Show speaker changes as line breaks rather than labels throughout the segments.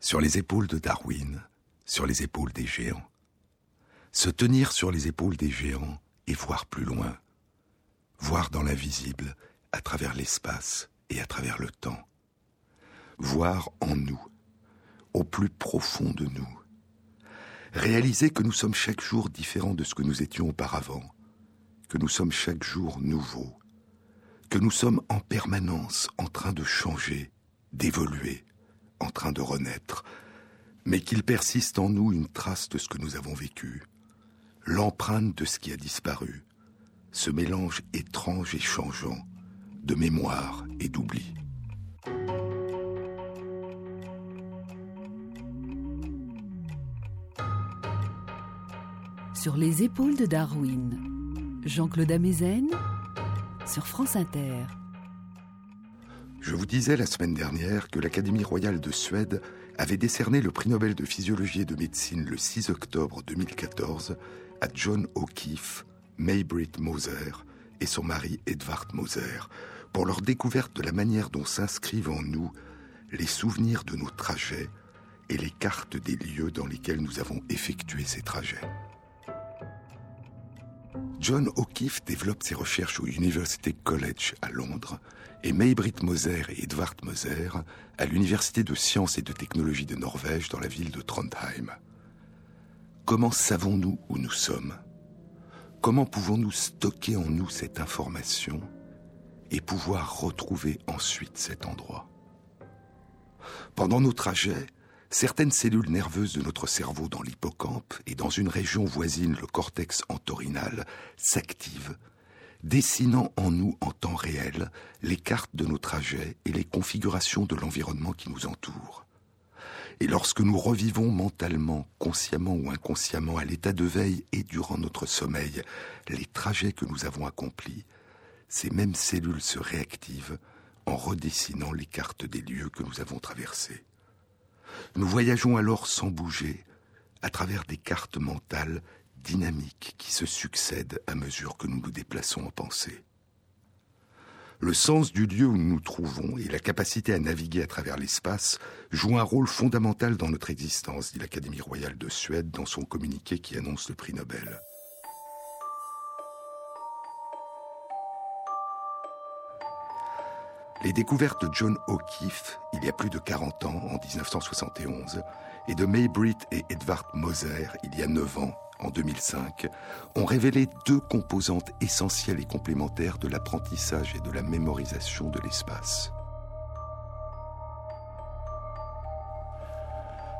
Sur les épaules de Darwin, sur les épaules des géants. Se tenir sur les épaules des géants et voir plus loin. Voir dans l'invisible, à travers l'espace et à travers le temps. Voir en nous, au plus profond de nous. Réaliser que nous sommes chaque jour différents de ce que nous étions auparavant, que nous sommes chaque jour nouveaux, que nous sommes en permanence en train de changer, d'évoluer, en train de renaître, mais qu'il persiste en nous une trace de ce que nous avons vécu, l'empreinte de ce qui a disparu, ce mélange étrange et changeant de mémoire et d'oubli.
Sur les épaules de Darwin, Jean-Claude Amezen sur France Inter.
Je vous disais la semaine dernière que l'Académie royale de Suède avait décerné le prix Nobel de physiologie et de médecine le 6 octobre 2014 à John O'Keefe, Maybritt Moser et son mari Edvard Moser pour leur découverte de la manière dont s'inscrivent en nous les souvenirs de nos trajets et les cartes des lieux dans lesquels nous avons effectué ces trajets. John O'Keefe développe ses recherches au University College à Londres et Maybritt Moser et Edvard Moser à l'Université de sciences et de technologie de Norvège dans la ville de Trondheim. Comment savons-nous où nous sommes? Comment pouvons-nous stocker en nous cette information et pouvoir retrouver ensuite cet endroit? Pendant nos trajets, certaines cellules nerveuses de notre cerveau dans l'hippocampe et dans une région voisine, le cortex entorhinal, s'activent, dessinant en nous en temps réel les cartes de nos trajets et les configurations de l'environnement qui nous entoure. Et lorsque nous revivons mentalement, consciemment ou inconsciemment, à l'état de veille et durant notre sommeil, les trajets que nous avons accomplis, ces mêmes cellules se réactivent en redessinant les cartes des lieux que nous avons traversés. Nous voyageons alors sans bouger, à travers des cartes mentales dynamiques qui se succèdent à mesure que nous nous déplaçons en pensée. Le sens du lieu où nous nous trouvons et la capacité à naviguer à travers l'espace jouent un rôle fondamental dans notre existence, dit l'Académie royale de Suède dans son communiqué qui annonce le prix Nobel. Les découvertes de John O'Keefe, il y a plus de 40 ans, en 1971, et de Maybritt et Edvard Moser, il y a 9 ans, en 2005, ont révélé deux composantes essentielles et complémentaires de l'apprentissage et de la mémorisation de l'espace.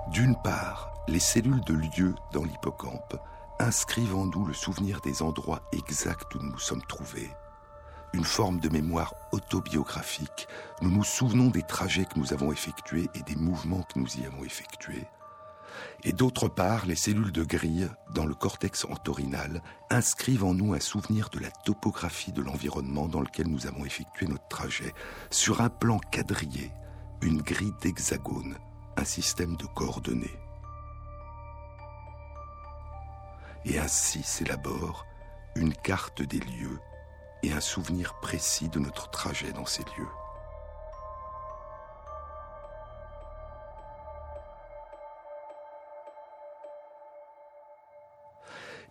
D'une part, les cellules de lieu dans l'hippocampe inscrivent en nous le souvenir des endroits exacts où nous nous sommes trouvés une forme de mémoire autobiographique. Nous nous souvenons des trajets que nous avons effectués et des mouvements que nous y avons effectués. Et d'autre part, les cellules de grille, dans le cortex entorhinal, inscrivent en nous un souvenir de la topographie de l'environnement dans lequel nous avons effectué notre trajet, sur un plan quadrillé, une grille d'hexagone, un système de coordonnées. Et ainsi s'élabore une carte des lieux et un souvenir précis de notre trajet dans ces lieux.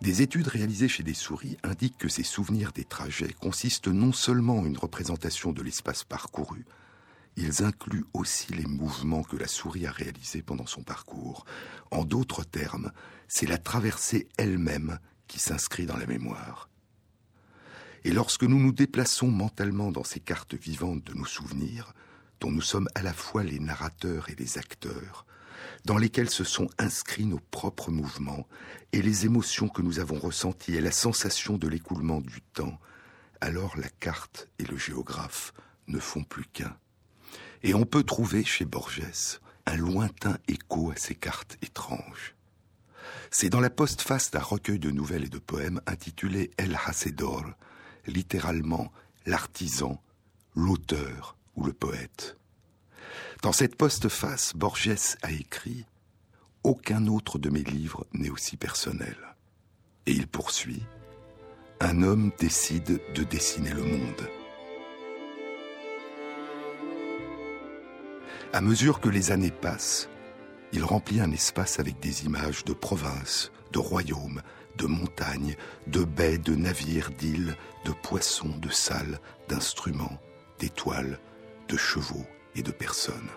Des études réalisées chez des souris indiquent que ces souvenirs des trajets consistent non seulement en une représentation de l'espace parcouru, ils incluent aussi les mouvements que la souris a réalisés pendant son parcours. En d'autres termes, c'est la traversée elle-même qui s'inscrit dans la mémoire. Et lorsque nous nous déplaçons mentalement dans ces cartes vivantes de nos souvenirs, dont nous sommes à la fois les narrateurs et les acteurs, dans lesquels se sont inscrits nos propres mouvements et les émotions que nous avons ressenties et la sensation de l'écoulement du temps, alors la carte et le géographe ne font plus qu'un. Et on peut trouver chez Borges un lointain écho à ces cartes étranges. C'est dans la postface d'un recueil de nouvelles et de poèmes intitulé El Hacedor, littéralement l'artisan, l'auteur ou le poète. Dans cette postface, Borges a écrit Aucun autre de mes livres n'est aussi personnel. Et il poursuit Un homme décide de dessiner le monde. À mesure que les années passent, il remplit un espace avec des images de provinces, de royaumes, de montagnes, de baies, de navires, d'îles, de poissons, de salles, d'instruments, d'étoiles, de chevaux et de personnes.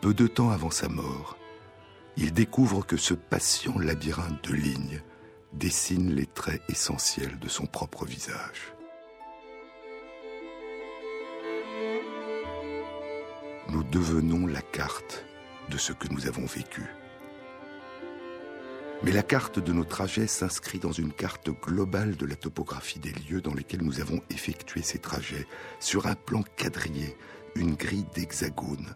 Peu de temps avant sa mort, il découvre que ce patient labyrinthe de lignes dessine les traits essentiels de son propre visage. Nous devenons la carte de ce que nous avons vécu. Mais la carte de nos trajets s'inscrit dans une carte globale de la topographie des lieux dans lesquels nous avons effectué ces trajets, sur un plan quadrillé, une grille d'hexagones,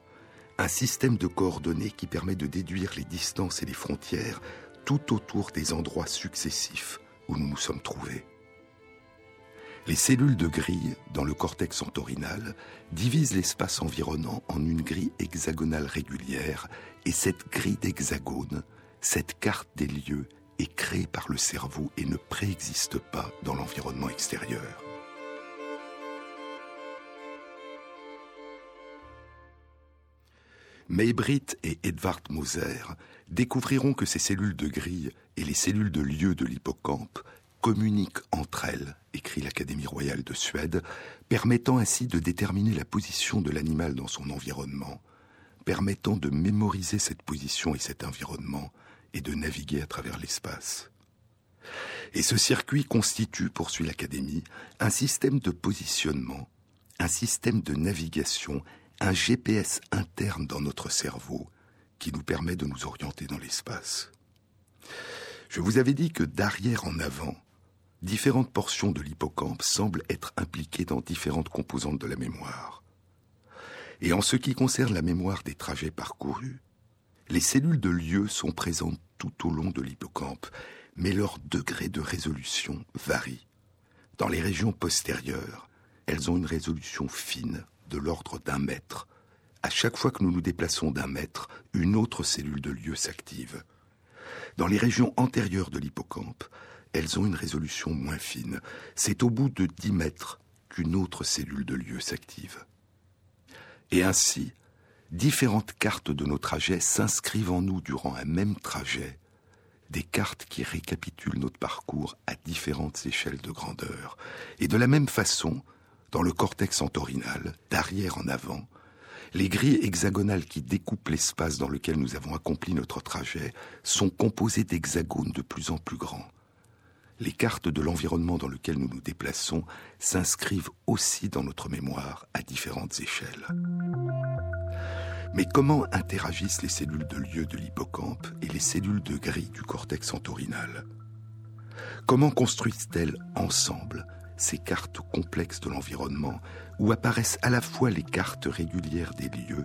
un système de coordonnées qui permet de déduire les distances et les frontières tout autour des endroits successifs où nous nous sommes trouvés. Les cellules de grille dans le cortex entorhinal divisent l'espace environnant en une grille hexagonale régulière et cette grille d'hexagones, cette carte des lieux, est créée par le cerveau et ne préexiste pas dans l'environnement extérieur. Maybrit et Edvard Moser découvriront que ces cellules de grille et les cellules de lieu de l'hippocampe communiquent entre elles, écrit l'Académie royale de Suède, permettant ainsi de déterminer la position de l'animal dans son environnement, permettant de mémoriser cette position et cet environnement et de naviguer à travers l'espace. Et ce circuit constitue, poursuit l'Académie, un système de positionnement, un système de navigation, un GPS interne dans notre cerveau qui nous permet de nous orienter dans l'espace. Je vous avais dit que d'arrière en avant, différentes portions de l'hippocampe semblent être impliquées dans différentes composantes de la mémoire. Et en ce qui concerne la mémoire des trajets parcourus, les cellules de lieu sont présentes tout au long de l'hippocampe, mais leur degré de résolution varie. Dans les régions postérieures, elles ont une résolution fine de l'ordre d'un mètre. À chaque fois que nous nous déplaçons d'un mètre, une autre cellule de lieu s'active. Dans les régions antérieures de l'hippocampe, elles ont une résolution moins fine. C'est au bout de 10 mètres qu'une autre cellule de lieu s'active. Et ainsi, différentes cartes de nos trajets s'inscrivent en nous durant un même trajet, des cartes qui récapitulent notre parcours à différentes échelles de grandeur. Et de la même façon, dans le cortex entorhinal, d'arrière en avant, les grilles hexagonales qui découpent l'espace dans lequel nous avons accompli notre trajet sont composées d'hexagones de plus en plus grands les cartes de l'environnement dans lequel nous nous déplaçons s'inscrivent aussi dans notre mémoire à différentes échelles. Mais comment interagissent les cellules de lieu de l'hippocampe et les cellules de grille du cortex entorhinal Comment construisent-elles ensemble ces cartes complexes de l'environnement où apparaissent à la fois les cartes régulières des lieux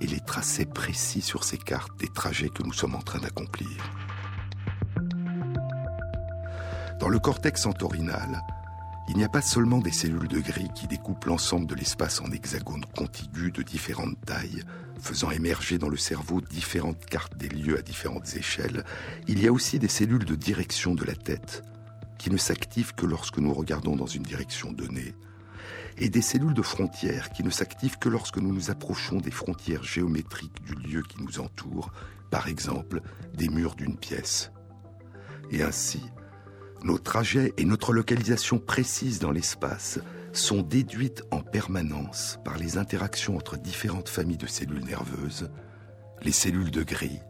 et les tracés précis sur ces cartes des trajets que nous sommes en train d'accomplir? Dans le cortex entorhinal, il n'y a pas seulement des cellules de grille qui découpent l'ensemble de l'espace en hexagones contigus de différentes tailles, faisant émerger dans le cerveau différentes cartes des lieux à différentes échelles, il y a aussi des cellules de direction de la tête, qui ne s'activent que lorsque nous regardons dans une direction donnée, et des cellules de frontières qui ne s'activent que lorsque nous nous approchons des frontières géométriques du lieu qui nous entoure, par exemple des murs d'une pièce. Et ainsi, nos trajets et notre localisation précise dans l'espace sont déduites en permanence par les interactions entre différentes familles de cellules nerveuses, les cellules de grille,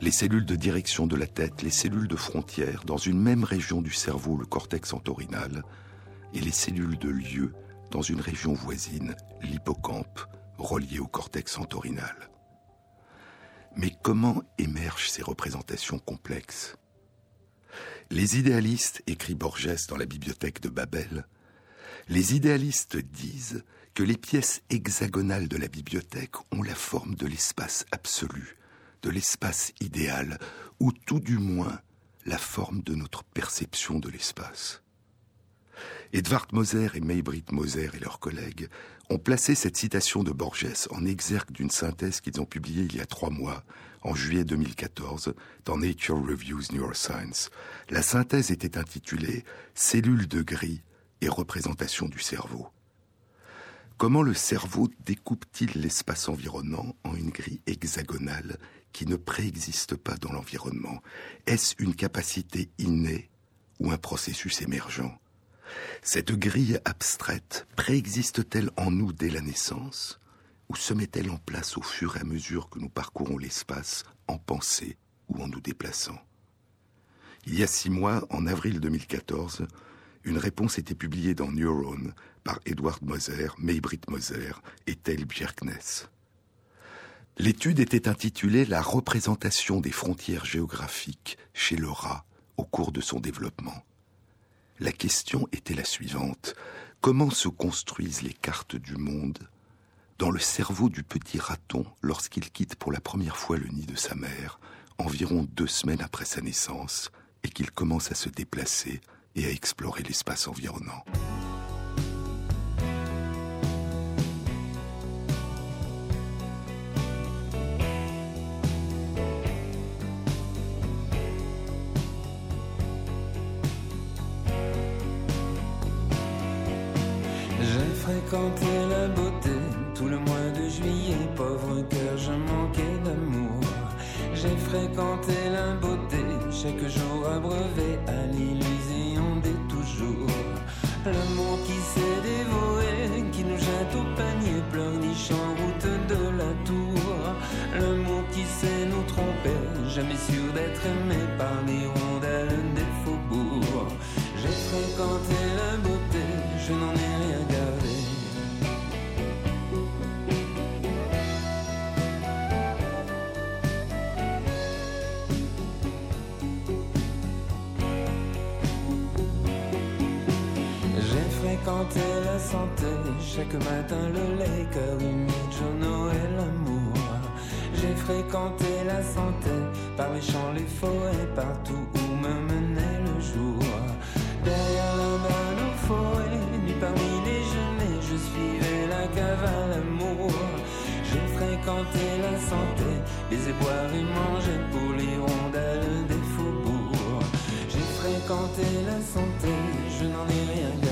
les cellules de direction de la tête, les cellules de frontière dans une même région du cerveau, le cortex entorhinal, et les cellules de lieu dans une région voisine, l'hippocampe, reliée au cortex entorhinal. Mais comment émergent ces représentations complexes? Les idéalistes, écrit Borges dans la bibliothèque de Babel, les idéalistes disent que les pièces hexagonales de la bibliothèque ont la forme de l'espace absolu, de l'espace idéal, ou tout du moins la forme de notre perception de l'espace. Edvard Moser et Maybrit Moser et leurs collègues ont placé cette citation de Borges en exergue d'une synthèse qu'ils ont publiée il y a trois mois en juillet 2014 dans Nature Reviews Neuroscience. La synthèse était intitulée Cellules de gris et représentation du cerveau. Comment le cerveau découpe-t-il l'espace environnant en une grille hexagonale qui ne préexiste pas dans l'environnement? Est-ce une capacité innée ou un processus émergent? Cette grille abstraite préexiste-t-elle en nous dès la naissance? Ou se met-elle en place au fur et à mesure que nous parcourons l'espace en pensée ou en nous déplaçant? Il y a six mois, en avril 2014, une réponse était publiée dans Neuron par Edward Moser, Maybrit Moser et Tel Bjerknes. L'étude était intitulée La représentation des frontières géographiques chez le rat au cours de son développement. La question était la suivante. Comment se construisent les cartes du monde dans le cerveau du petit raton lorsqu'il quitte pour la première fois le nid de sa mère, environ deux semaines après sa naissance, et qu'il commence à se déplacer et à explorer l'espace environnant.
J'ai fréquenté la J'ai fréquenté la beauté, chaque jour abreuvé à l'illusion des toujours. L'amour qui s'est dévoré, qui nous jette au panier, pleurniche en route de la tour. L'amour qui sait nous tromper, jamais sûr d'être aimé par les rondelles des faubourgs. J'ai fréquenté la chaque matin le lait, cœur humide, journaux et l'amour. J'ai fréquenté la santé, par les champs, les forêts, partout où me menait le jour. Derrière la balle aux forêts, nuit parmi les je suivais la cave à l'amour. J'ai fréquenté la santé, les éboueurs et mangé pour les rondelles des faubourgs. J'ai fréquenté la santé, je n'en ai rien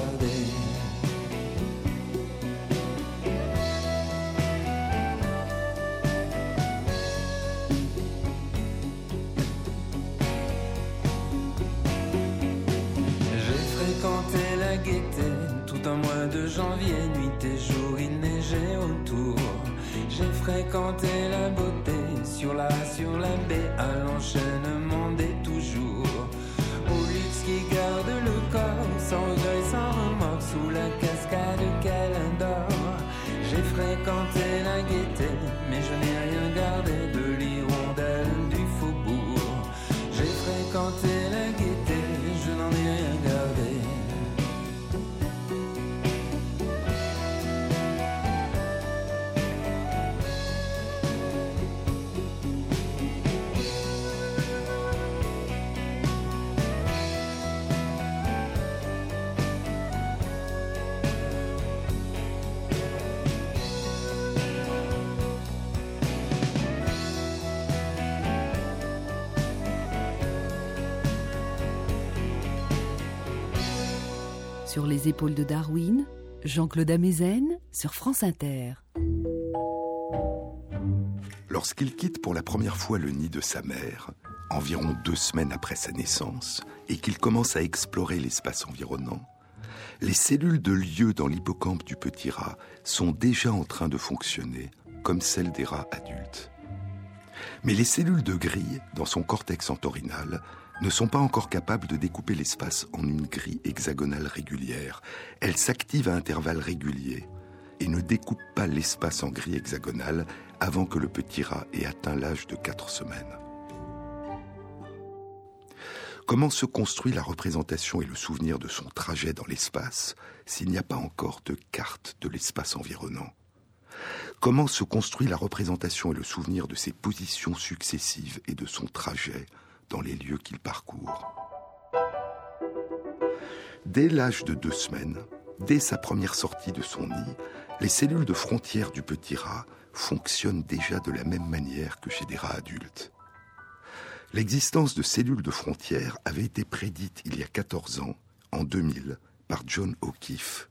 janvier, nuit et jour, il neigeait autour. J'ai fréquenté la beauté sur la, sur la baie, à l'enchaînement des toujours. Au luxe qui garde le corps, sans regret, sans remords, sous la cascade qu'elle adore. J'ai fréquenté la gaieté, mais je n'ai rien gardé de l'hirondelle du faubourg. J'ai fréquenté la gaieté,
Sur les épaules de Darwin, Jean-Claude Amezen sur France Inter.
Lorsqu'il quitte pour la première fois le nid de sa mère, environ deux semaines après sa naissance, et qu'il commence à explorer l'espace environnant, les cellules de lieu dans l'hippocampe du petit rat sont déjà en train de fonctionner comme celles des rats adultes. Mais les cellules de grille, dans son cortex entorhinal, ne sont pas encore capables de découper l'espace en une grille hexagonale régulière. Elles s'activent à intervalles réguliers et ne découpent pas l'espace en grille hexagonale avant que le petit rat ait atteint l'âge de 4 semaines. Comment se construit la représentation et le souvenir de son trajet dans l'espace s'il n'y a pas encore de carte de l'espace environnant? Comment se construit la représentation et le souvenir de ses positions successives et de son trajet les lieux qu'il parcourt Dès l'âge de deux semaines, dès sa première sortie de son nid, les cellules de frontière du petit rat fonctionnent déjà de la même manière que chez des rats adultes. L'existence de cellules de frontière avait été prédite il y a 14 ans, en 2000, par John O'Keefe.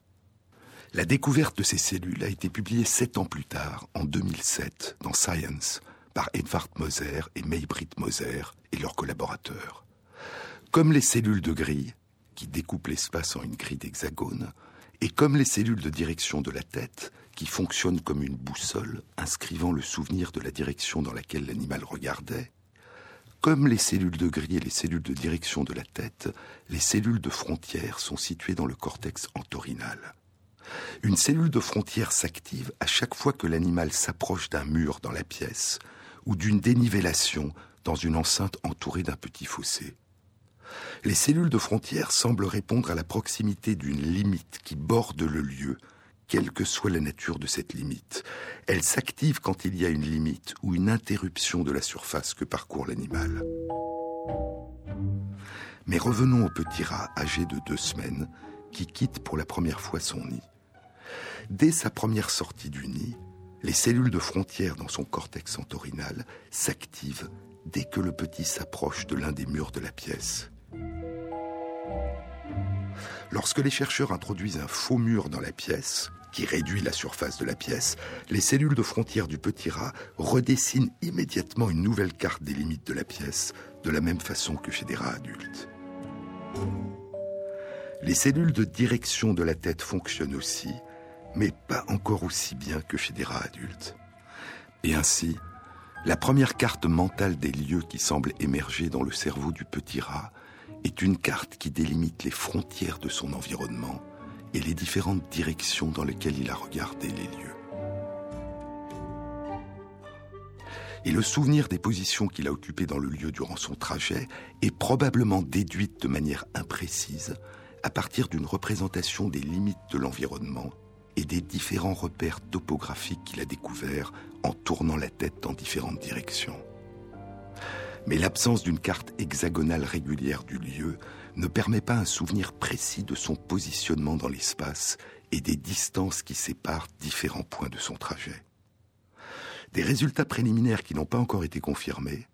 La découverte de ces cellules a été publiée sept ans plus tard, en 2007, dans Science, par Edvard Moser et Maybrit Moser et leurs collaborateurs. Comme les cellules de grille, qui découpent l'espace en une grille d'hexagone, et comme les cellules de direction de la tête, qui fonctionnent comme une boussole, inscrivant le souvenir de la direction dans laquelle l'animal regardait, comme les cellules de grille et les cellules de direction de la tête, les cellules de frontière sont situées dans le cortex entorhinal. Une cellule de frontière s'active à chaque fois que l'animal s'approche d'un mur dans la pièce ou d'une dénivellation dans une enceinte entourée d'un petit fossé. Les cellules de frontière semblent répondre à la proximité d'une limite qui borde le lieu, quelle que soit la nature de cette limite. Elles s'activent quand il y a une limite ou une interruption de la surface que parcourt l'animal. Mais revenons au petit rat âgé de deux semaines qui quitte pour la première fois son nid. Dès sa première sortie du nid, les cellules de frontière dans son cortex entorhinal s'activent dès que le petit s'approche de l'un des murs de la pièce. Lorsque les chercheurs introduisent un faux mur dans la pièce, qui réduit la surface de la pièce, les cellules de frontière du petit rat redessinent immédiatement une nouvelle carte des limites de la pièce, de la même façon que chez des rats adultes. Les cellules de direction de la tête fonctionnent aussi, mais pas encore aussi bien que chez des rats adultes. Et ainsi, la première carte mentale des lieux qui semble émerger dans le cerveau du petit rat est une carte qui délimite les frontières de son environnement et les différentes directions dans lesquelles il a regardé les lieux. Et le souvenir des positions qu'il a occupées dans le lieu durant son trajet est probablement déduite de manière imprécise à partir d'une représentation des limites de l'environnement et des différents repères topographiques qu'il a découverts en tournant la tête dans différentes directions. Mais l'absence d'une carte hexagonale régulière du lieu ne permet pas un souvenir précis de son positionnement dans l'espace et des distances qui séparent différents points de son trajet. Des résultats préliminaires qui n'ont pas encore été confirmés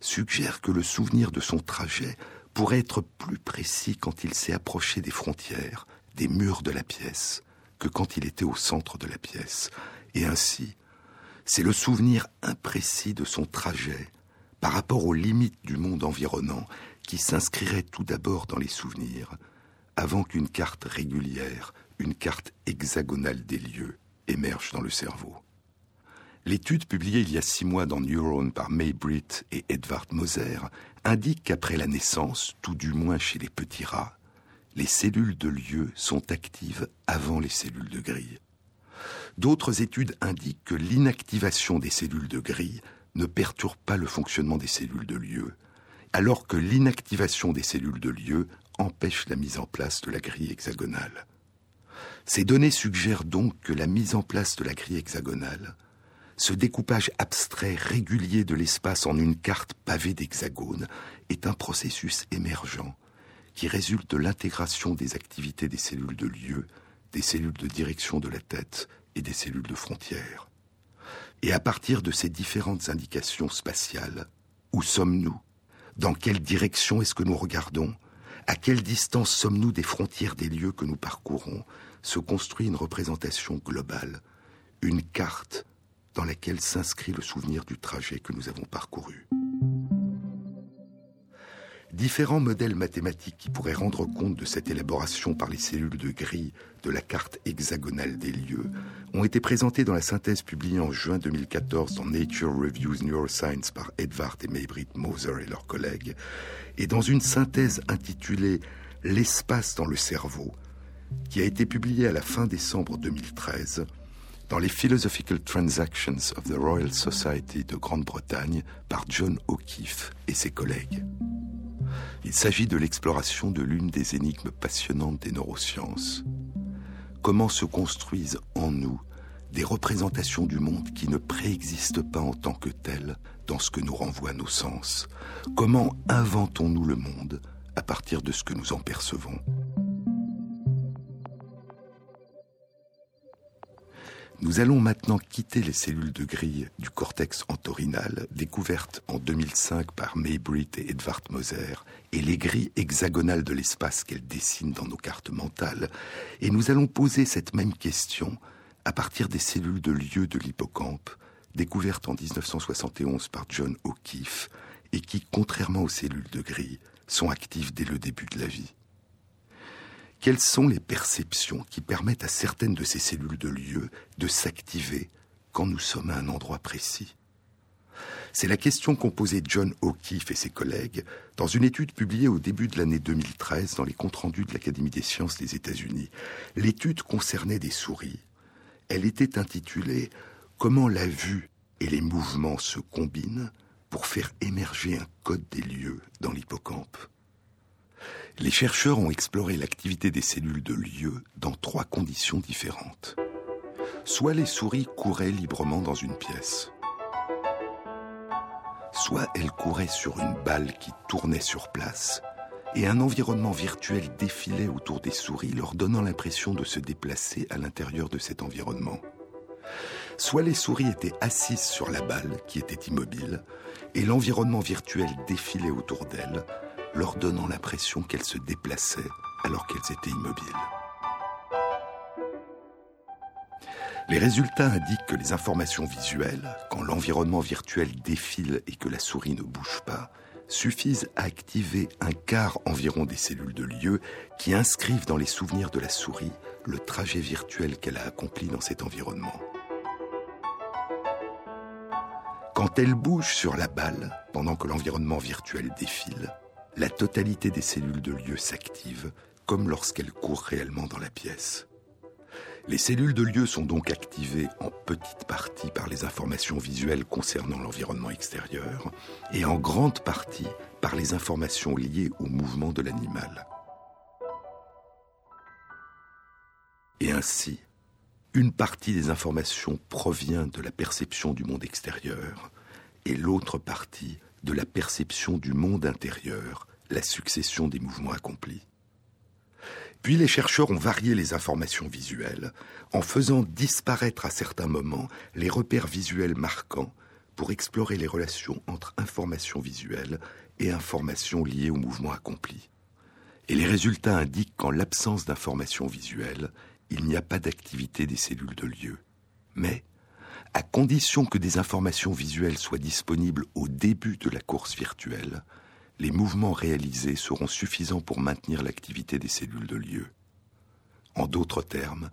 suggèrent que le souvenir de son trajet pourrait être plus précis quand il s'est approché des frontières, des murs de la pièce, que quand il était au centre de la pièce. Et ainsi, c'est le souvenir imprécis de son trajet par rapport aux limites du monde environnant qui s'inscrirait tout d'abord dans les souvenirs, avant qu'une carte régulière, une carte hexagonale des lieux, émerge dans le cerveau. L'étude publiée il y a six mois dans Neuron par May Britt et Edvard Moser indique qu'après la naissance, tout du moins chez les petits rats, les cellules de lieu sont actives avant les cellules de grille. D'autres études indiquent que l'inactivation des cellules de grille ne perturbe pas le fonctionnement des cellules de lieu, alors que l'inactivation des cellules de lieu empêche la mise en place de la grille hexagonale. Ces données suggèrent donc que la mise en place de la grille hexagonale, ce découpage abstrait régulier de l'espace en une carte pavée d'hexagones, est un processus émergent qui résulte de l'intégration des activités des cellules de lieu, des cellules de direction de la tête et des cellules de frontière. Et à partir de ces différentes indications spatiales, où sommes-nous? Dans quelle direction est-ce que nous regardons? À quelle distance sommes-nous des frontières des lieux que nous parcourons? Se construit une représentation globale, une carte dans laquelle s'inscrit le souvenir du trajet que nous avons parcouru. Différents modèles mathématiques qui pourraient rendre compte de cette élaboration par les cellules de grille de la carte hexagonale des lieux ont été présentés dans la synthèse publiée en juin 2014 dans Nature Reviews Neuroscience par Edvard et Maybrit Moser et leurs collègues, et dans une synthèse intitulée L'espace dans le cerveau, qui a été publiée à la fin décembre 2013 dans les Philosophical Transactions of the Royal Society de Grande-Bretagne par John O'Keefe et ses collègues. Il s'agit de l'exploration de l'une des énigmes passionnantes des neurosciences. Comment se construisent en nous des représentations du monde qui ne préexistent pas en tant que telles dans ce que nous renvoient nos sens? Comment inventons-nous le monde à partir de ce que nous en percevons? Nous allons maintenant quitter les cellules de grille du cortex entorhinal, découvertes en 2005 par Maybrit et Edvard Moser, et les grilles hexagonales de l'espace qu'elles dessinent dans nos cartes mentales, et nous allons poser cette même question à partir des cellules de lieu de l'hippocampe, découvertes en 1971 par John O'Keefe, et qui, contrairement aux cellules de grille, sont actives dès le début de la vie. Quelles sont les perceptions qui permettent à certaines de ces cellules de lieu de s'activer quand nous sommes à un endroit précis? C'est la question qu'ont posée John O'Keefe et ses collègues dans une étude publiée au début de l'année 2013 dans les comptes rendus de l'Académie des sciences des États-Unis. L'étude concernait des souris. Elle était intitulée Comment la vue et les mouvements se combinent pour faire émerger un code des lieux dans l'hippocampe. Les chercheurs ont exploré l'activité des cellules de lieu dans trois conditions différentes. Soit les souris couraient librement dans une pièce, soit elles couraient sur une balle qui tournait sur place, et un environnement virtuel défilait autour des souris, leur donnant l'impression de se déplacer à l'intérieur de cet environnement. Soit les souris étaient assises sur la balle, qui était immobile, et l'environnement virtuel défilait autour d'elles, leur donnant l'impression qu'elles se déplaçaient alors qu'elles étaient immobiles. Les résultats indiquent que les informations visuelles, quand l'environnement virtuel défile et que la souris ne bouge pas, suffisent à activer un quart environ des cellules de lieu qui inscrivent dans les souvenirs de la souris le trajet virtuel qu'elle a accompli dans cet environnement. Quand elle bouge sur la balle pendant que l'environnement virtuel défile, la totalité des cellules de lieu s'active, comme lorsqu'elles courent réellement dans la pièce. Les cellules de lieu sont donc activées en petite partie par les informations visuelles concernant l'environnement extérieur et en grande partie par les informations liées au mouvement de l'animal. Et ainsi, une partie des informations provient de la perception du monde extérieur et l'autre partie de la perception du monde intérieur, la succession des mouvements accomplis. Puis les chercheurs ont varié les informations visuelles en faisant disparaître à certains moments les repères visuels marquants pour explorer les relations entre informations visuelles et informations liées au mouvement accompli. Et les résultats indiquent qu'en l'absence d'informations visuelles, il n'y a pas d'activité des cellules de lieu. Mais à condition que des informations visuelles soient disponibles au début de la course virtuelle, les mouvements réalisés seront suffisants pour maintenir l'activité des cellules de lieu. En d'autres termes,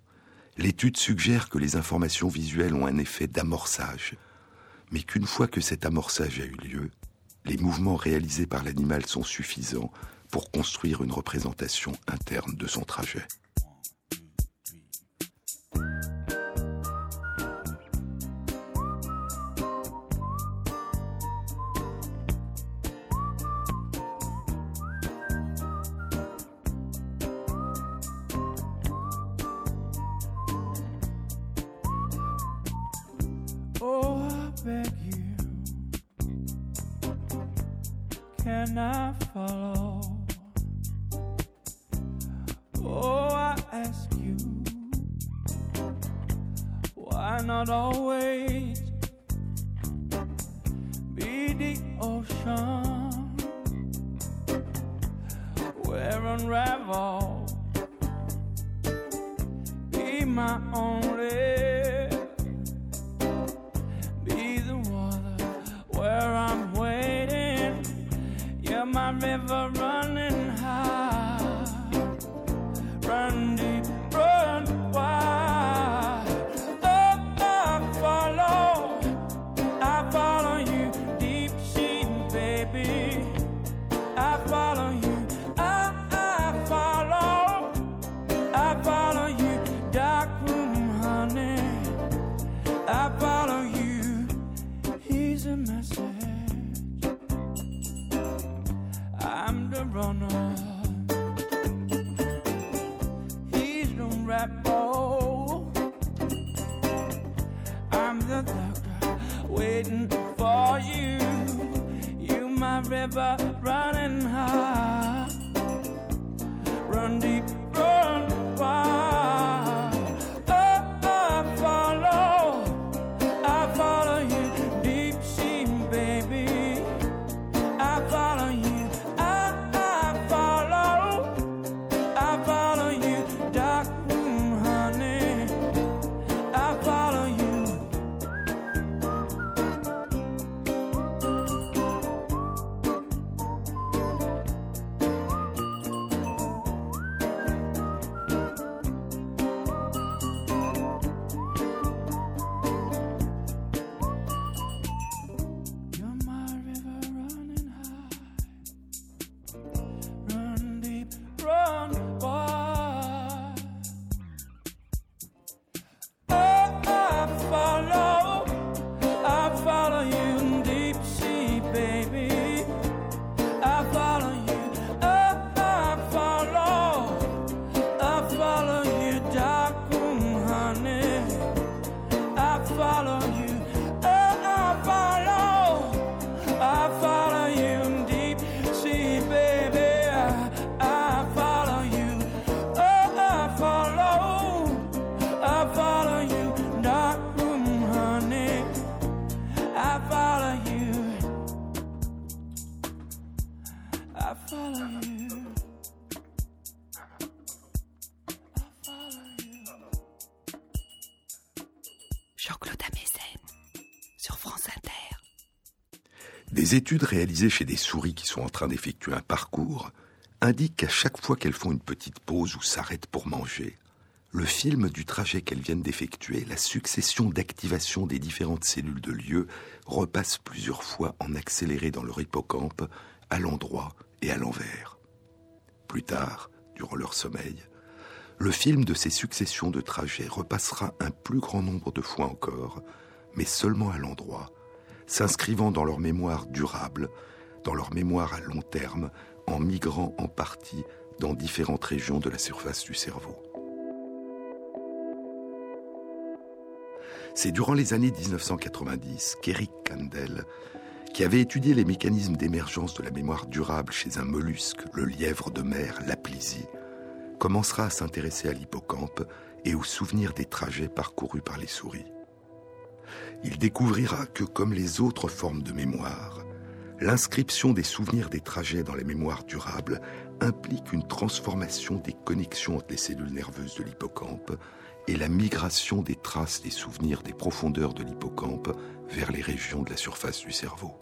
l'étude suggère que les informations visuelles ont un effet d'amorçage, mais qu'une fois que cet amorçage a eu lieu, les mouvements réalisés par l'animal sont suffisants pour construire une représentation interne de son trajet.
river running high, run deep.
Jean-Claude Amezen sur France Inter.
Des études réalisées chez des souris qui sont en train d'effectuer un parcours indiquent qu'à chaque fois qu'elles font une petite pause ou s'arrêtent pour manger, le film du trajet qu'elles viennent d'effectuer, la succession d'activation des différentes cellules de lieu, repasse plusieurs fois en accéléré dans leur hippocampe, à l'endroit et à l'envers. Plus tard, durant leur sommeil, le film de ces successions de trajets repassera un plus grand nombre de fois encore, mais seulement à l'endroit, s'inscrivant dans leur mémoire durable, dans leur mémoire à long terme, en migrant en partie dans différentes régions de la surface du cerveau. C'est durant les années 1990 qu'Eric Kandel, qui avait étudié les mécanismes d'émergence de la mémoire durable chez un mollusque, le lièvre de mer, l'aplysie, commencera à s'intéresser à l'hippocampe et aux souvenirs des trajets parcourus par les souris. Il découvrira que, comme les autres formes de mémoire, l'inscription des souvenirs des trajets dans les mémoires durables implique une transformation des connexions entre les cellules nerveuses de l'hippocampe et la migration des traces des souvenirs des profondeurs de l'hippocampe vers les régions de la surface du cerveau.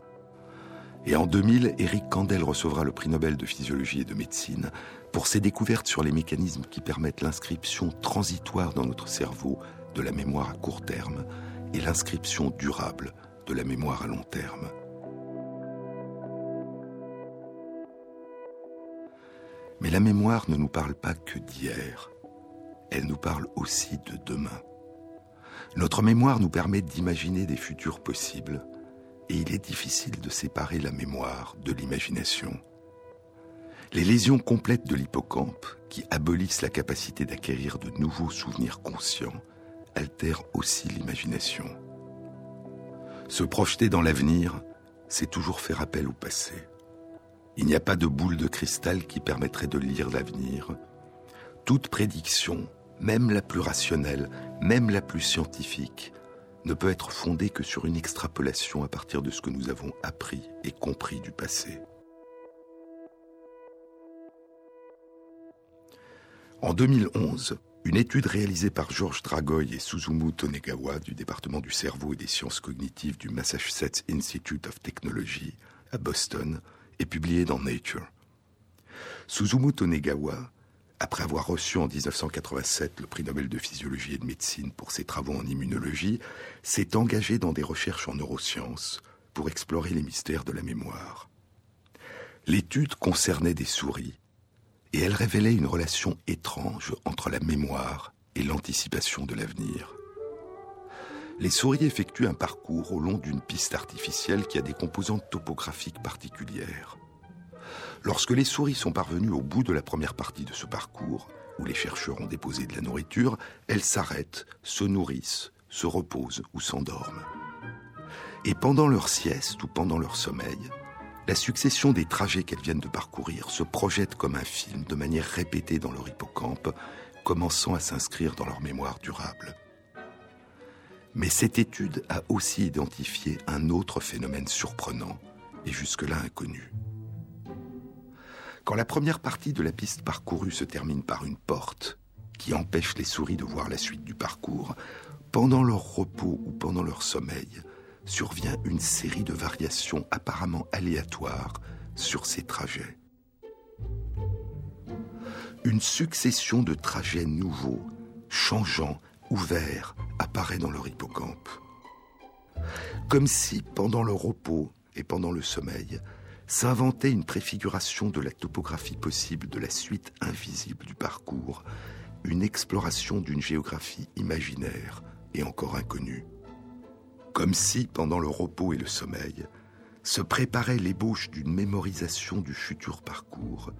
Et en 2000, Eric Kandel recevra le prix Nobel de physiologie et de médecine pour ses découvertes sur les mécanismes qui permettent l'inscription transitoire dans notre cerveau de la mémoire à court terme et l'inscription durable de la mémoire à long terme. Mais la mémoire ne nous parle pas que d'hier, elle nous parle aussi de demain. Notre mémoire nous permet d'imaginer des futurs possibles, et il est difficile de séparer la mémoire de l'imagination. Les lésions complètes de l'hippocampe, qui abolissent la capacité d'acquérir de nouveaux souvenirs conscients, altèrent aussi l'imagination. Se projeter dans l'avenir, c'est toujours faire appel au passé. Il n'y a pas de boule de cristal qui permettrait de lire l'avenir. Toute prédiction, même la plus rationnelle, même la plus scientifique, ne peut être fondée que sur une extrapolation à partir de ce que nous avons appris et compris du passé. En 2011, une étude réalisée par Georges Dragoy et Suzumu Tonegawa du département du cerveau et des sciences cognitives du Massachusetts Institute of Technology à Boston est publiée dans Nature. Suzumu Tonegawa, après avoir reçu en 1987 le prix Nobel de physiologie et de médecine pour ses travaux en immunologie, s'est engagé dans des recherches en neurosciences pour explorer les mystères de la mémoire. L'étude concernait des souris et elle révélait une relation étrange entre la mémoire et l'anticipation de l'avenir. Les souris effectuent un parcours au long d'une piste artificielle qui a des composantes topographiques particulières. Lorsque les souris sont parvenues au bout de la première partie de ce parcours, où les chercheurs ont déposé de la nourriture, elles s'arrêtent, se nourrissent, se reposent ou s'endorment. Et pendant leur sieste ou pendant leur sommeil, la succession des trajets qu'elles viennent de parcourir se projette comme un film de manière répétée dans leur hippocampe, commençant à s'inscrire dans leur mémoire durable. Mais cette étude a aussi identifié un autre phénomène surprenant et jusque-là inconnu. Quand la première partie de la piste parcourue se termine par une porte qui empêche les souris de voir la suite du parcours, pendant leur repos ou pendant leur sommeil, survient une série de variations apparemment aléatoires sur ces trajets. Une succession de trajets nouveaux, changeants, ouverts, apparaît dans leur hippocampe. Comme si, pendant le repos et pendant le sommeil, s'inventait une préfiguration de la topographie possible de la suite invisible du parcours, une exploration d'une géographie imaginaire et encore inconnue. Comme si, pendant le repos et le sommeil, se préparait l'ébauche d'une mémorisation du futur parcours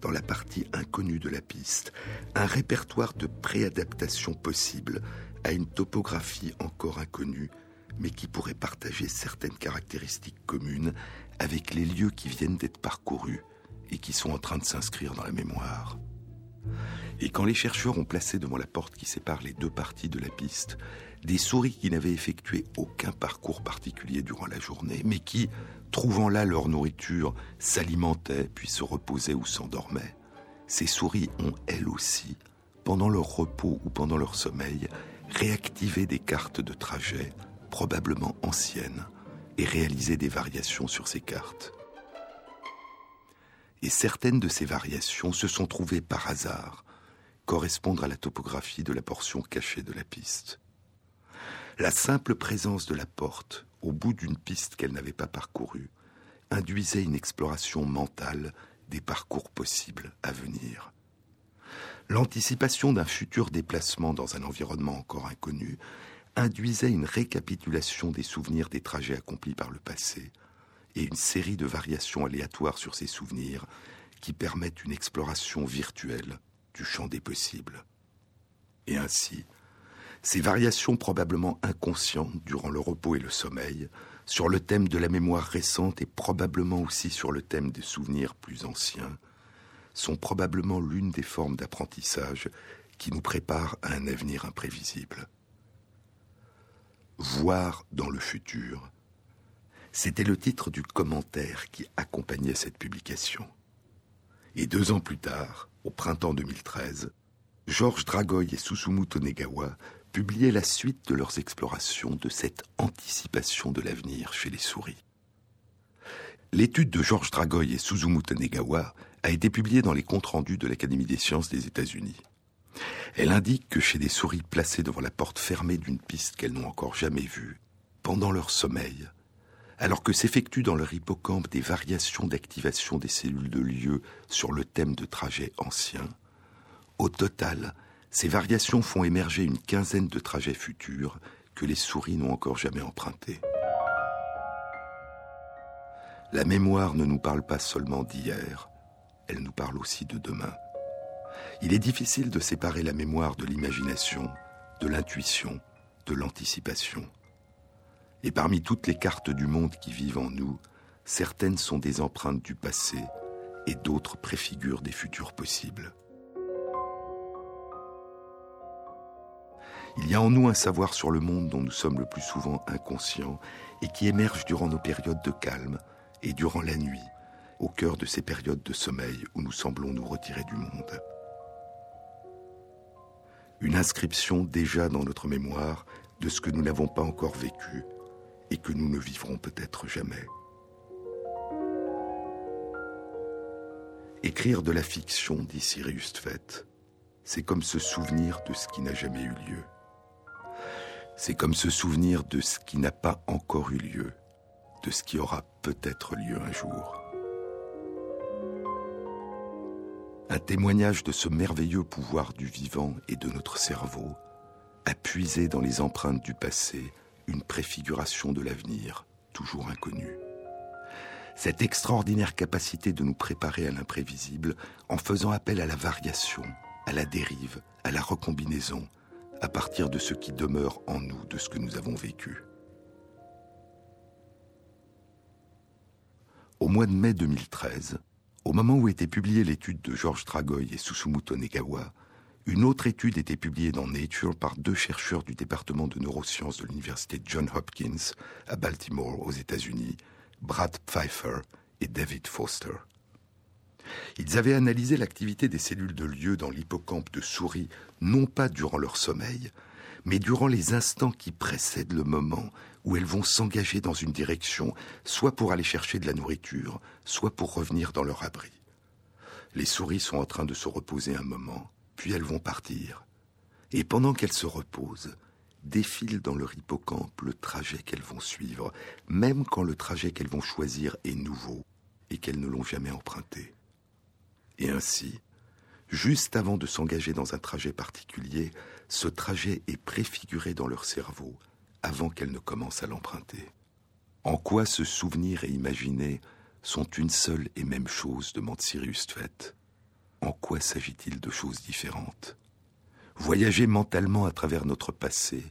dans la partie inconnue de la piste, un répertoire de préadaptation possible à une topographie encore inconnue, mais qui pourrait partager certaines caractéristiques communes avec les lieux qui viennent d'être parcourus et qui sont en train de s'inscrire dans la mémoire. Et quand les chercheurs ont placé devant la porte qui sépare les deux parties de la piste des souris qui n'avaient effectué aucun parcours particulier durant la journée, mais qui, trouvant là leur nourriture, s'alimentaient, puis se reposaient ou s'endormaient. Ces souris ont, elles aussi, pendant leur repos ou pendant leur sommeil, réactiver des cartes de trajet, probablement anciennes, et réaliser des variations sur ces cartes. Et certaines de ces variations se sont trouvées par hasard correspondre à la topographie de la portion cachée de la piste. La simple présence de la porte au bout d'une piste qu'elle n'avait pas parcourue induisait une exploration mentale des parcours possibles à venir. L'anticipation d'un futur déplacement dans un environnement encore inconnu induisait une récapitulation des souvenirs des trajets accomplis par le passé et une série de variations aléatoires sur ces souvenirs qui permettent une exploration virtuelle du champ des possibles. Et ainsi, ces variations probablement inconscientes durant le repos et le sommeil, sur le thème de la mémoire récente et probablement aussi sur le thème des souvenirs plus anciens, sont probablement l'une des formes d'apprentissage qui nous préparent à un avenir imprévisible. Voir dans le futur, c'était le titre du commentaire qui accompagnait cette publication. Et deux ans plus tard, au printemps 2013, Georges Dragoy et Susumu Tonegawa publier la suite de leurs explorations de cette anticipation de l'avenir chez les souris. L'étude de Georges Dragoy et Suzumu Tanegawa a été publiée dans les comptes rendus de l'Académie des sciences des États-Unis. Elle indique que chez des souris placées devant la porte fermée d'une piste qu'elles n'ont encore jamais vue, pendant leur sommeil, alors que s'effectuent dans leur hippocampe des variations d'activation des cellules de lieu sur le thème de trajets anciens, au total, ces variations font émerger une quinzaine de trajets futurs que les souris n'ont encore jamais empruntés. La mémoire ne nous parle pas seulement d'hier, elle nous parle aussi de demain. Il est difficile de séparer la mémoire de l'imagination, de l'intuition, de l'anticipation. Et parmi toutes les cartes du monde qui vivent en nous, certaines sont des empreintes du passé et d'autres préfigurent des futurs possibles. Il y a en nous un savoir sur le monde dont nous sommes le plus souvent inconscients et qui émerge durant nos périodes de calme et durant la nuit, au cœur de ces périodes de sommeil où nous semblons nous retirer du monde. Une inscription déjà dans notre mémoire de ce que nous n'avons pas encore vécu et que nous ne vivrons peut-être jamais. Écrire de la fiction, dit Sirius Tvet, c'est comme se souvenir de ce qui n'a jamais eu lieu. C'est comme se souvenir de ce qui n'a pas encore eu lieu, de ce qui aura peut-être lieu un jour. Un témoignage de ce merveilleux pouvoir du vivant et de notre cerveau, a puisé dans les empreintes du passé une préfiguration de l'avenir, toujours inconnu. Cette extraordinaire capacité de nous préparer à l'imprévisible en faisant appel à la variation, à la dérive, à la recombinaison, à partir de ce qui demeure en nous, de ce que nous avons vécu. Au mois de mai 2013, au moment où était publiée l'étude de Georges Dragoy et Susumu Tonegawa, une autre étude était publiée dans Nature par deux chercheurs du département de neurosciences de l'université Johns Hopkins à Baltimore aux États-Unis, Brad Pfeiffer et David Foster. Ils avaient analysé l'activité des cellules de lieu dans l'hippocampe de souris, non pas durant leur sommeil, mais durant les instants qui précèdent le moment où elles vont s'engager dans une direction, soit pour aller chercher de la nourriture, soit pour revenir dans leur abri. Les souris sont en train de se reposer un moment, puis elles vont partir. Et pendant qu'elles se reposent, défilent dans leur hippocampe le trajet qu'elles vont suivre, même quand le trajet qu'elles vont choisir est nouveau et qu'elles ne l'ont jamais emprunté. Et ainsi, juste avant de s'engager dans un trajet particulier, ce trajet est préfiguré dans leur cerveau avant qu'elles ne commencent à l'emprunter. En quoi se souvenir et imaginer sont une seule et même chose demande Sirius Tvet. En quoi s'agit-il de choses différentes? Voyager mentalement à travers notre passé,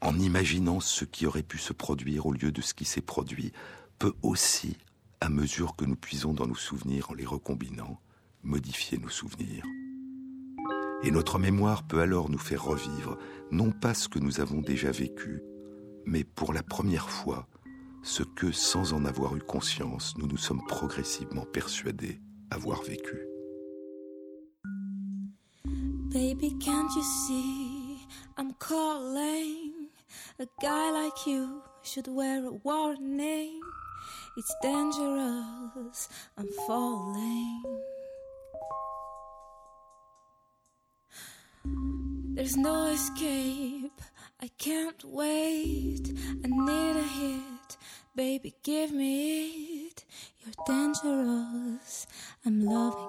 en imaginant ce qui aurait pu se produire au lieu de ce qui s'est produit, peut aussi, à mesure que nous puisons dans nos souvenirs en les recombinant, modifier nos souvenirs. Et notre mémoire peut alors nous faire revivre non pas ce que nous avons déjà vécu, mais pour la première fois, ce que, sans en avoir eu conscience, nous nous sommes progressivement persuadés avoir vécu.
Baby, can't you see I'm calling? A guy like you should wear a warning. It's dangerous. I'm falling. There's no escape. I can't wait. I need a hit. Baby, give me it. You're dangerous. I'm loving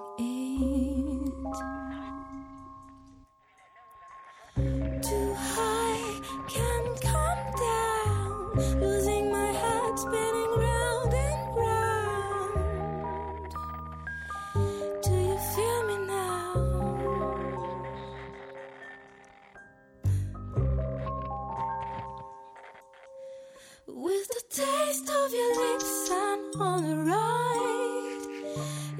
it. Too taste of your lips, I'm on a ride.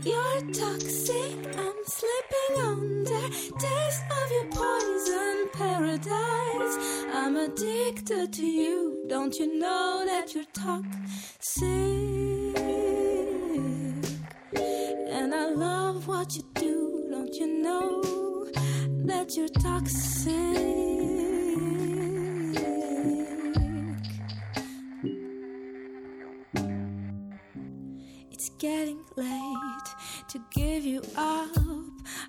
You're toxic, I'm slipping under. Taste of your poison paradise. I'm addicted to you. Don't you know that you're toxic? And I love what you do. Don't you know that you're toxic? Getting late to give you up.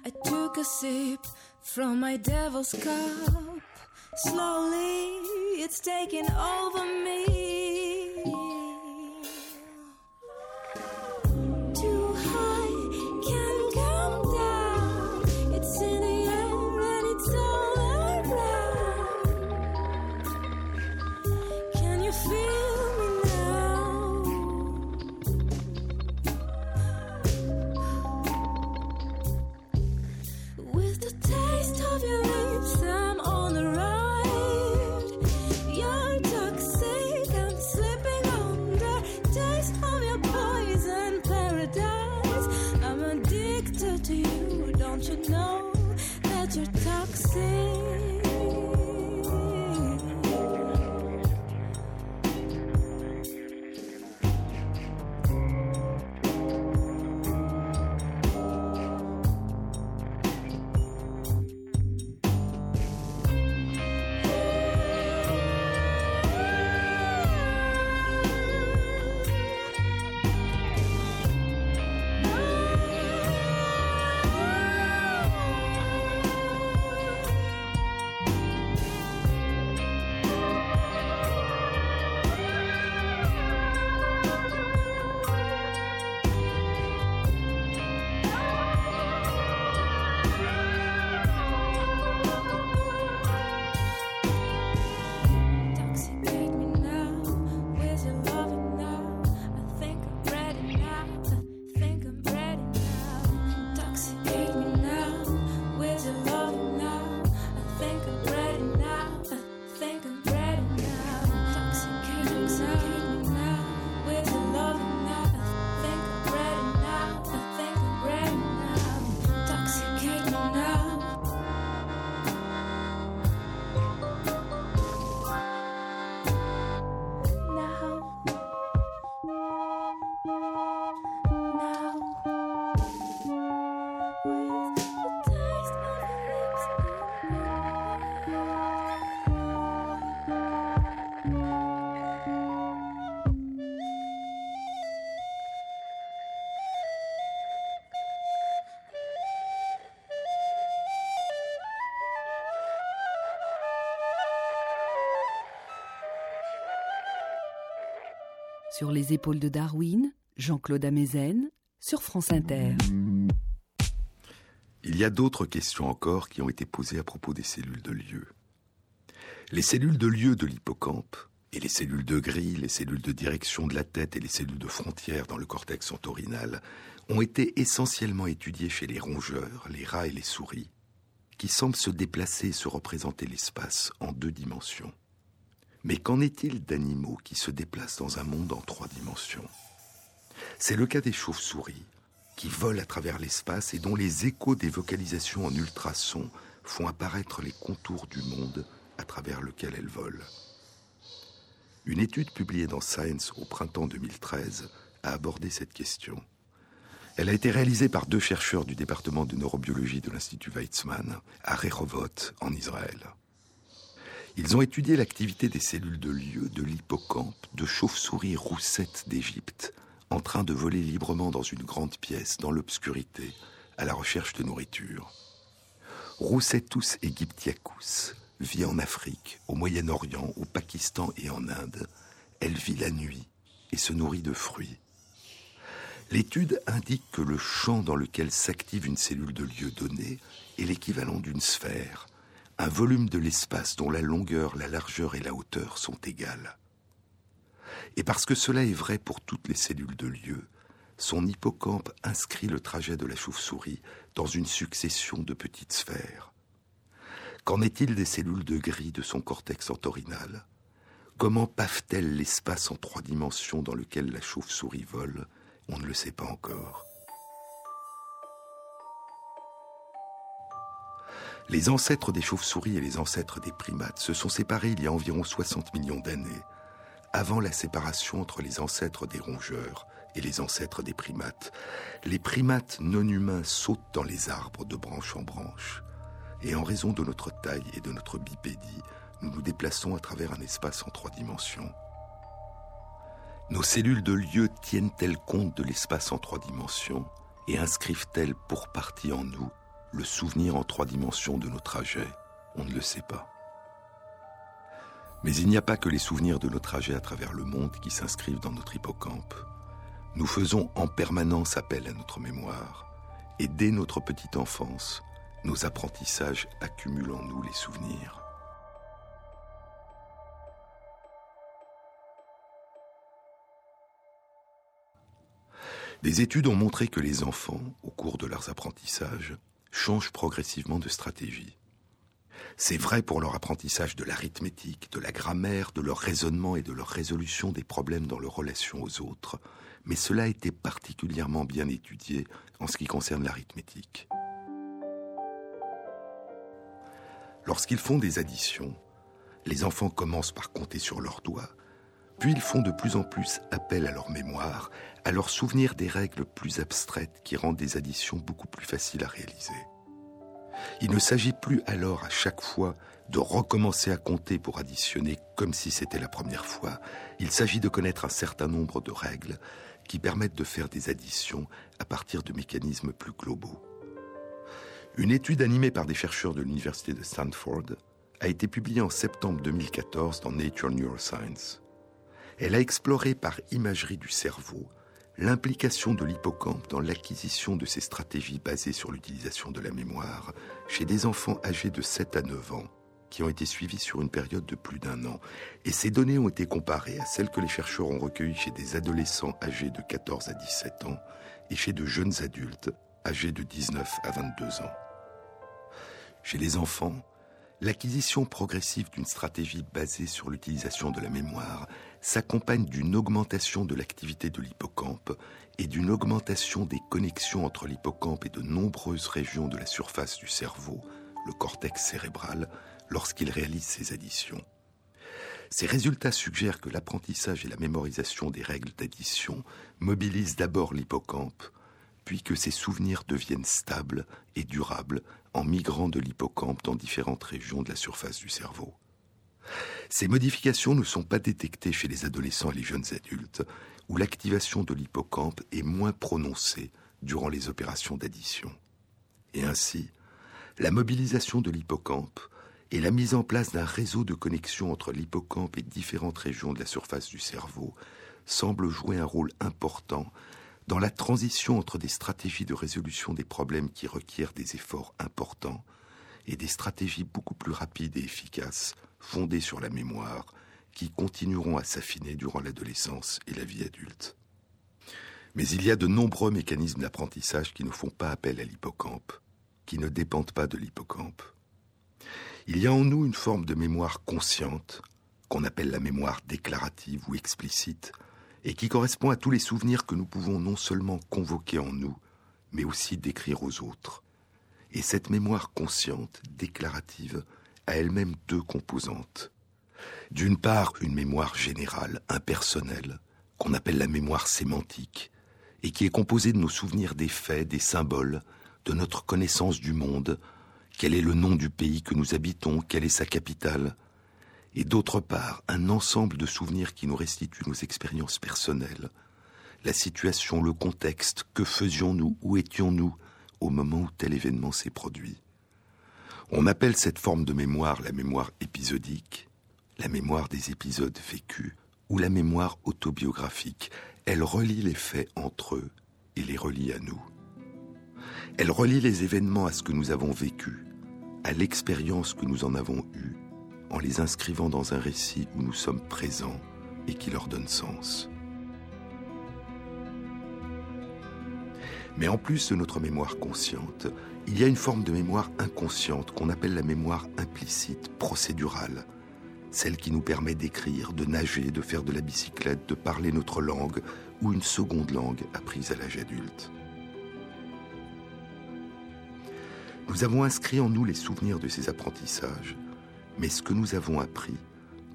I took a sip from my devil's cup. Slowly, it's taking over me.
Sur les épaules de Darwin, Jean-Claude Amezen, sur France Inter.
Il y a d'autres questions encore qui ont été posées à propos des cellules de lieu. Les cellules de lieu de l'hippocampe et les cellules de grille, les cellules de direction de la tête et les cellules de frontière dans le cortex entorhinal ont été essentiellement étudiées chez les rongeurs, les rats et les souris, qui semblent se déplacer et se représenter l'espace en deux dimensions. Mais qu'en est-il d'animaux qui se déplacent dans un monde en trois dimensions? C'est le cas des chauves-souris, qui volent à travers l'espace et dont les échos des vocalisations en ultrasons font apparaître les contours du monde à travers lequel elles volent. Une étude publiée dans Science au printemps 2013 a abordé cette question. Elle a été réalisée par deux chercheurs du département de neurobiologie de l'Institut Weizmann à Rehovot, en Israël. Ils ont étudié l'activité des cellules de lieu de l'hippocampe de chauves-souris roussettes d'Égypte, en train de voler librement dans une grande pièce, dans l'obscurité, à la recherche de nourriture. Roussetus egyptiacus vit en Afrique, au Moyen-Orient, au Pakistan et en Inde. Elle vit la nuit et se nourrit de fruits. L'étude indique que le champ dans lequel s'active une cellule de lieu donné est l'équivalent d'une sphère, un volume de l'espace dont la longueur, la largeur et la hauteur sont égales. Et parce que cela est vrai pour toutes les cellules de lieu, son hippocampe inscrit le trajet de la chauve-souris dans une succession de petites sphères. Qu'en est-il des cellules de gris de son cortex entorhinal Comment pavent-elles l'espace en trois dimensions dans lequel la chauve-souris vole? On ne le sait pas encore. Les ancêtres des chauves-souris et les ancêtres des primates se sont séparés il y a environ 60 millions d'années, avant la séparation entre les ancêtres des rongeurs et les ancêtres des primates. Les primates non humains sautent dans les arbres de branche en branche, et en raison de notre taille et de notre bipédie, nous nous déplaçons à travers un espace en trois dimensions. Nos cellules de lieu tiennent-elles compte de l'espace en trois dimensions et inscrivent-elles pour partie en nous le souvenir en trois dimensions de nos trajets On ne le sait pas. Mais il n'y a pas que les souvenirs de nos trajets à travers le monde qui s'inscrivent dans notre hippocampe. Nous faisons en permanence appel à notre mémoire, et dès notre petite enfance, nos apprentissages accumulent en nous les souvenirs. Des études ont montré que les enfants, au cours de leurs apprentissages, changent progressivement de stratégie. C'est vrai pour leur apprentissage de l'arithmétique, de la grammaire, de leur raisonnement et de leur résolution des problèmes dans leur relation aux autres, mais cela a été particulièrement bien étudié en ce qui concerne l'arithmétique. Lorsqu'ils font des additions, les enfants commencent par compter sur leurs doigts, puis ils font de plus en plus appel à leur mémoire, à leur souvenir des règles plus abstraites qui rendent des additions beaucoup plus faciles à réaliser. Il ne s'agit plus alors à chaque fois de recommencer à compter pour additionner comme si c'était la première fois. Il s'agit de connaître un certain nombre de règles qui permettent de faire des additions à partir de mécanismes plus globaux. Une étude animée par des chercheurs de l'Université de Stanford a été publiée en septembre 2014 dans Nature Neuroscience. Elle a exploré par imagerie du cerveau l'implication de l'hippocampe dans l'acquisition de ces stratégies basées sur l'utilisation de la mémoire chez des enfants âgés de 7 à 9 ans qui ont été suivis sur une période de plus d'un an. Et ces données ont été comparées à celles que les chercheurs ont recueillies chez des adolescents âgés de 14 à 17 ans et chez de jeunes adultes âgés de 19 à 22 ans. Chez les enfants, l'acquisition progressive d'une stratégie basée sur l'utilisation de la mémoire s'accompagne d'une augmentation de l'activité de l'hippocampe et d'une augmentation des connexions entre l'hippocampe et de nombreuses régions de la surface du cerveau, le cortex cérébral, lorsqu'il réalise ces additions. Ces résultats suggèrent que l'apprentissage et la mémorisation des règles d'addition mobilisent d'abord l'hippocampe, puis que ces souvenirs deviennent stables et durables en migrant de l'hippocampe dans différentes régions de la surface du cerveau. Ces modifications ne sont pas détectées chez les adolescents et les jeunes adultes, où l'activation de l'hippocampe est moins prononcée durant les opérations d'addition. Et ainsi, la mobilisation de l'hippocampe et la mise en place d'un réseau de connexion entre l'hippocampe et différentes régions de la surface du cerveau semblent jouer un rôle important dans la transition entre des stratégies de résolution des problèmes qui requièrent des efforts importants et des stratégies beaucoup plus rapides et efficaces fondées sur la mémoire qui continueront à s'affiner durant l'adolescence et la vie adulte. Mais il y a de nombreux mécanismes d'apprentissage qui ne font pas appel à l'hippocampe, qui ne dépendent pas de l'hippocampe. Il y a en nous une forme de mémoire consciente, qu'on appelle la mémoire déclarative ou explicite, et qui correspond à tous les souvenirs que nous pouvons non seulement convoquer en nous, mais aussi décrire aux autres. Et cette mémoire consciente, déclarative, a elle-même deux composantes. D'une part, une mémoire générale, impersonnelle, qu'on appelle la mémoire sémantique, et qui est composée de nos souvenirs des faits, des symboles, de notre connaissance du monde, quel est le nom du pays que nous habitons, quelle est sa capitale, et d'autre part un ensemble de souvenirs qui nous restituent nos expériences personnelles, la situation, le contexte, que faisions-nous, où étions-nous au moment où tel événement s'est produit. On appelle cette forme de mémoire la mémoire épisodique, la mémoire des épisodes vécus, ou la mémoire autobiographique. Elle relie les faits entre eux et les relie à nous. Elle relie les événements à ce que nous avons vécu, à l'expérience que nous en avons eue, en les inscrivant dans un récit où nous sommes présents et qui leur donne sens. Mais en plus de notre mémoire consciente, il y a une forme de mémoire inconsciente qu'on appelle la mémoire implicite, procédurale, celle qui nous permet d'écrire, de nager, de faire de la bicyclette, de parler notre langue ou une seconde langue apprise à l'âge adulte. Nous avons inscrit en nous les souvenirs de ces apprentissages, mais ce que nous avons appris,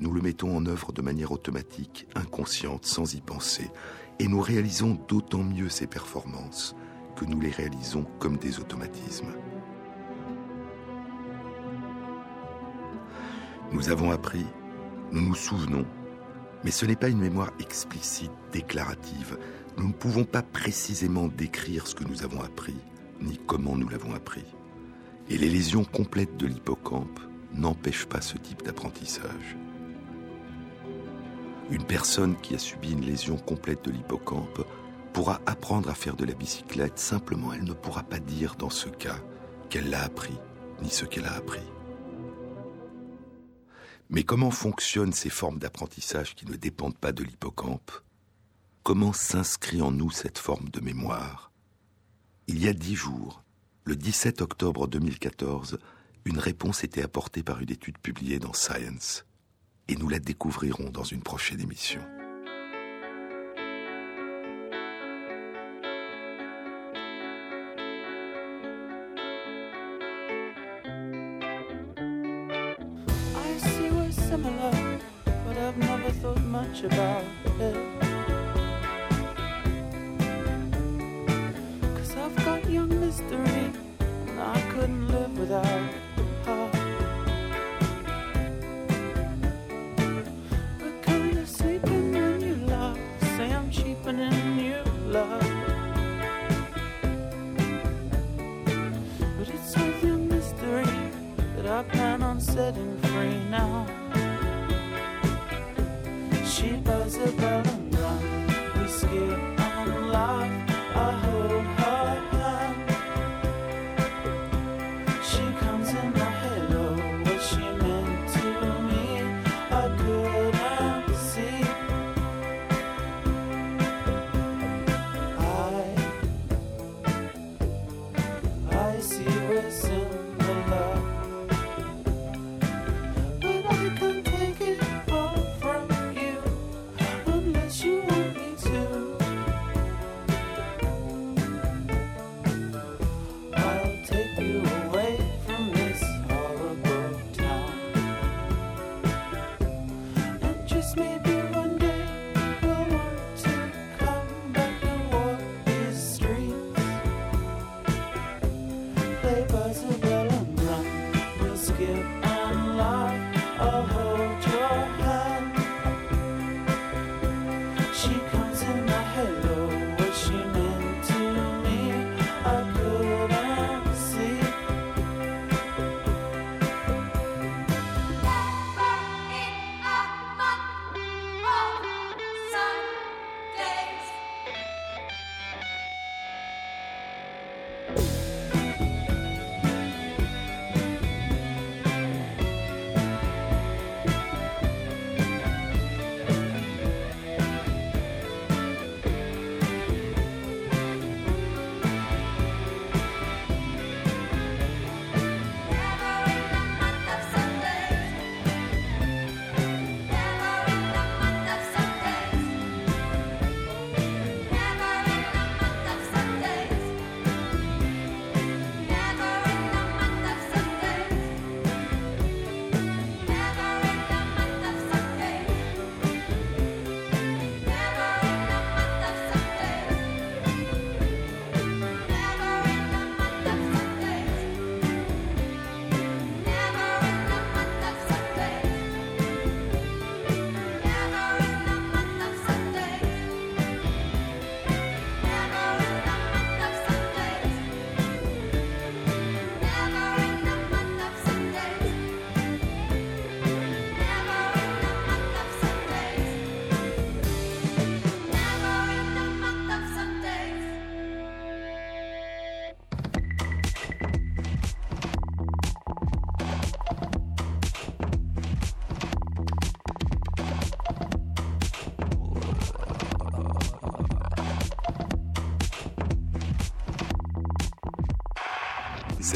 nous le mettons en œuvre de manière automatique, inconsciente, sans y penser, et nous réalisons d'autant mieux ces performances que nous les réalisons comme des automatismes. Nous avons appris, nous nous souvenons, mais ce n'est pas une mémoire explicite, déclarative. Nous ne pouvons pas précisément décrire ce que nous avons appris, ni comment nous l'avons appris. Et les lésions complètes de l'hippocampe n'empêchent pas ce type d'apprentissage. Une personne qui a subi une lésion complète de l'hippocampe pourra apprendre à faire de la bicyclette, simplement elle ne pourra pas dire dans ce cas qu'elle l'a appris, ni ce qu'elle a appris. Mais comment fonctionnent ces formes d'apprentissage qui ne dépendent pas de l'hippocampe? Comment s'inscrit en nous cette forme de mémoire? Il y a dix jours, le 17 octobre 2014, une réponse était apportée par une étude publiée dans Science, et nous la découvrirons dans une prochaine émission.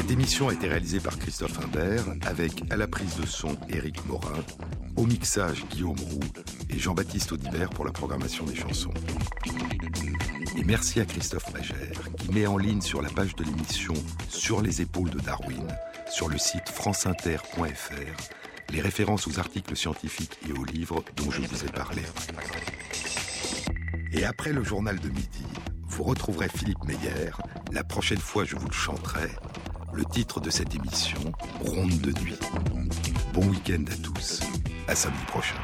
Cette émission a été réalisée par Christophe Imbert avec à la prise de son Éric Morin, au mixage Guillaume Roux et Jean-Baptiste Audibert pour la programmation des chansons. Et merci à Christophe Magère qui met en ligne sur la page de l'émission Sur les épaules de Darwin, sur le site franceinter.fr, les références aux articles scientifiques et aux livres dont je vous ai parlé. Et après le journal de midi, vous retrouverez Philippe Meyer. La prochaine fois, je vous le chanterai. Le titre de cette émission, Ronde de nuit. Bon week-end à tous. À samedi prochain.